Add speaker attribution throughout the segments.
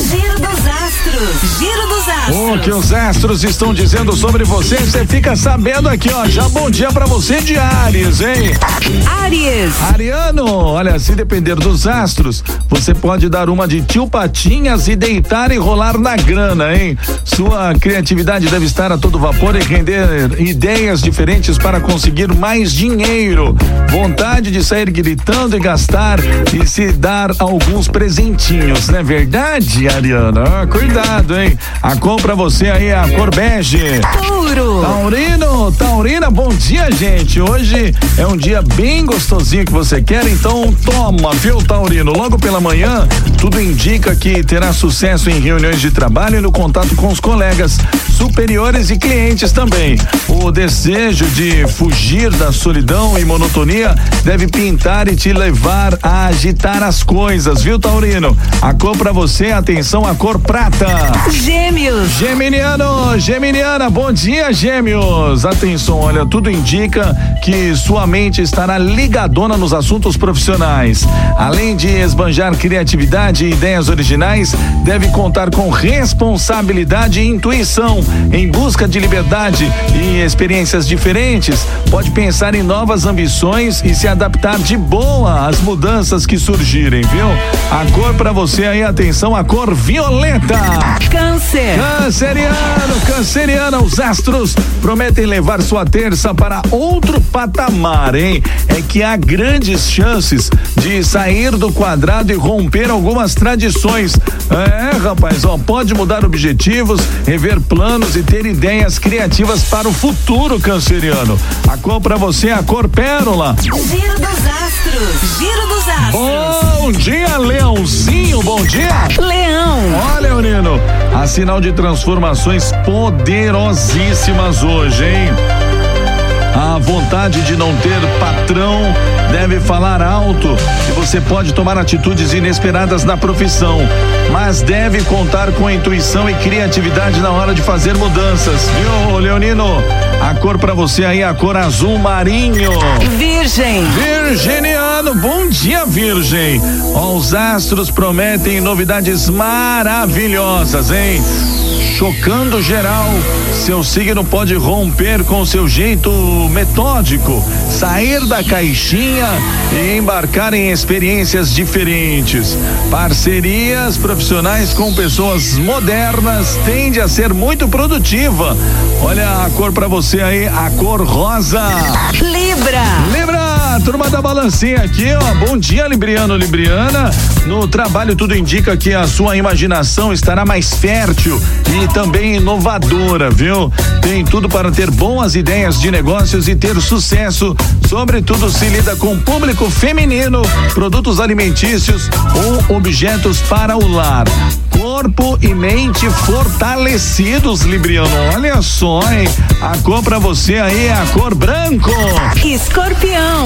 Speaker 1: Giro
Speaker 2: O que os astros estão dizendo sobre você, você fica sabendo aqui, ó. Já bom dia pra você de Ares, hein?
Speaker 1: Aries.
Speaker 2: Ariano, olha, se depender dos astros, você pode dar uma de tio Patinhas e deitar e rolar na grana, hein? Sua criatividade deve estar a todo vapor e render ideias diferentes para conseguir mais dinheiro. Vontade de sair gritando e gastar e se dar alguns presentinhos, não é verdade, Ariana? Ah, cuidado, hein? A cor pra você aí a cor bege. Taurino, Taurina, bom dia, gente. Hoje é um dia bem gostosinho que você quer, então toma, viu, Taurino? Logo pela manhã, tudo indica que terá sucesso em reuniões de trabalho e no contato com os colegas, superiores e clientes também. O desejo de fugir da solidão e monotonia deve pintar e te levar a agitar as coisas, viu, Taurino? A cor pra você, atenção, a cor prata.
Speaker 1: Gêmeos.
Speaker 2: Geminiano, Geminiana, bom dia, Gêmeos. Atenção, olha, tudo indica que sua mente estará ligadona nos assuntos profissionais. Além de esbanjar criatividade e ideias originais, deve contar com responsabilidade e intuição em busca de liberdade e experiências diferentes. Pode pensar em novas ambições e se adaptar de boa às mudanças que surgirem, viu? A cor para você aí, atenção, a cor violeta.
Speaker 1: Câncer.
Speaker 2: Canceriano, canceriana, os astros prometem levar sua terça para outro patamar, hein? É que há grandes chances de sair do quadrado e romper algumas tradições. É, rapaz, ó, pode mudar objetivos, rever planos e ter ideias criativas para o futuro, canceriano. A cor para você é a cor pérola.
Speaker 1: Giro dos astros. Giro dos astros.
Speaker 2: Bom dia, Leãozinho, bom dia.
Speaker 1: Leão.
Speaker 2: Olha, menino, há sinal de transformações poderosíssimas hoje, hein? A vontade de não ter patrão deve falar alto e você pode tomar atitudes inesperadas na profissão, mas deve contar com intuição e criatividade na hora de fazer mudanças, viu, Leonino? A cor pra você aí é a cor azul marinho.
Speaker 1: Virgem.
Speaker 2: Virginiano, bom dia, Virgem. Ó, os astros prometem novidades maravilhosas, hein? Chocando geral, seu signo pode romper com seu jeito metódico, sair da caixinha e embarcar em experiências diferentes. Parcerias profissionais com pessoas modernas tende a ser muito produtiva. Olha a cor pra você aí, a cor rosa.
Speaker 1: Libra.
Speaker 2: Libra, turma da balancinha aqui, ó. Bom dia, Libriano, Libriana. No trabalho tudo indica que a sua imaginação estará mais fértil e também inovadora, viu? Tem tudo para ter boas ideias de negócios e ter sucesso. Sobretudo se lida com público feminino, produtos alimentícios ou objetos para o lar. Corpo e mente fortalecidos, Libriano. Olha só, hein? A cor pra você aí é a cor branco.
Speaker 1: Escorpião.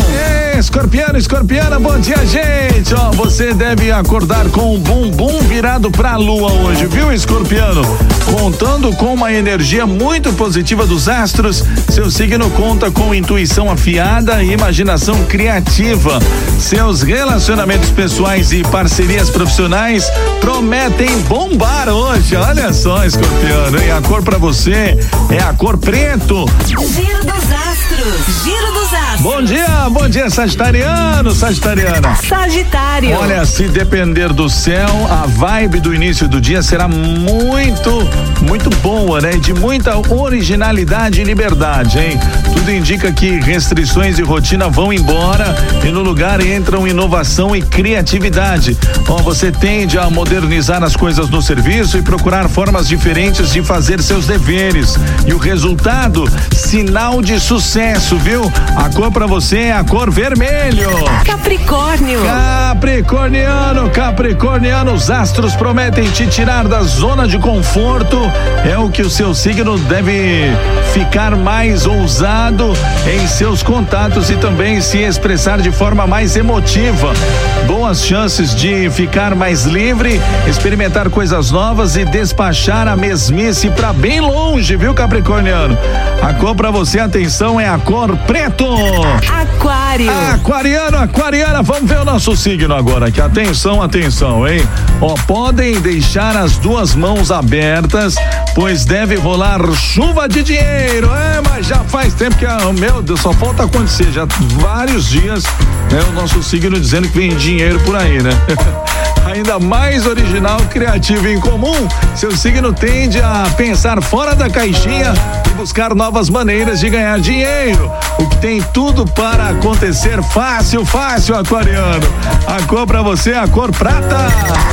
Speaker 2: Ei, escorpiano, escorpiana, bom dia, gente. Ó, você deve acordar com o bumbum virado pra lua hoje, viu, escorpiano? Contando com uma energia muito positiva dos astros, seu signo conta com intuição afiada e imaginação criativa. Seus relacionamentos pessoais e parcerias profissionais prometem bombar hoje. Olha só, escorpiano, hein? A cor pra você é a cor preto.
Speaker 1: Giro dos Giro dos astros.
Speaker 2: Bom dia, bom dia, Sagitariano, Sagitariana.
Speaker 1: Sagitário.
Speaker 2: Olha, se depender do céu, a vibe do início do dia será muito, muito boa, né? De muita originalidade e liberdade, hein? Tudo indica que restrições e rotina vão embora e no lugar entram inovação e criatividade. Ó, você tende a modernizar as coisas no serviço e procurar formas diferentes de fazer seus deveres. E o resultado, sinal de sucesso, viu? A cor pra você é a cor vermelho.
Speaker 1: Capricórnio.
Speaker 2: Capricorniano, Capricorniano, os astros prometem te tirar da zona de conforto. É o que o seu signo deve ficar mais ousado em seus contatos e também se expressar de forma mais emotiva. Boas chances de ficar mais livre, experimentar coisas novas e despachar a mesmice pra bem longe, viu, Capricorniano? A cor pra você, atenção, é a cor preto.
Speaker 1: Aquário.
Speaker 2: Aquariano, aquariana, vamos ver o nosso signo agora aqui. Atenção, atenção, hein? Ó, podem deixar as duas mãos abertas, pois deve rolar chuva de dinheiro. É, mas já faz tempo que, ah, meu Deus, só falta acontecer. Já vários dias, né? O nosso signo dizendo que vem dinheiro por aí, né? ainda mais original, criativo e incomum, seu signo tende a pensar fora da caixinha e buscar novas maneiras de ganhar dinheiro, o que tem tudo para acontecer fácil, fácil, aquariano. A cor para você é a cor prata.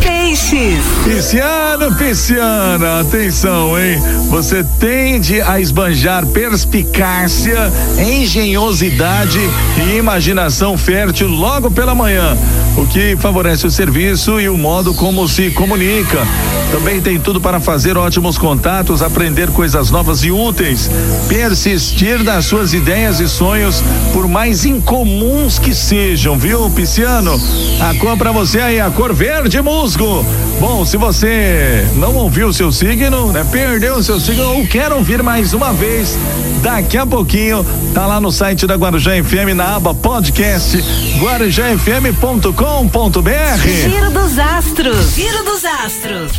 Speaker 1: Peixes.
Speaker 2: Pisciano, pisciana, atenção, hein? Você tende a esbanjar perspicácia, engenhosidade e imaginação fértil logo pela manhã, o que favorece o serviço e o modo como se comunica. Também tem tudo para fazer ótimos contatos, aprender coisas novas e úteis, persistir nas suas ideias e sonhos, por mais incomuns que sejam, viu, Pisciano? A cor para você aí, a cor verde musgo. Bom, se você não ouviu seu signo, né, perdeu seu signo ou quer ouvir mais uma vez, daqui a pouquinho tá lá no site da Guarujá FM na aba podcast guarujafm.com.br.
Speaker 1: Giro dos astros. Giro dos astros.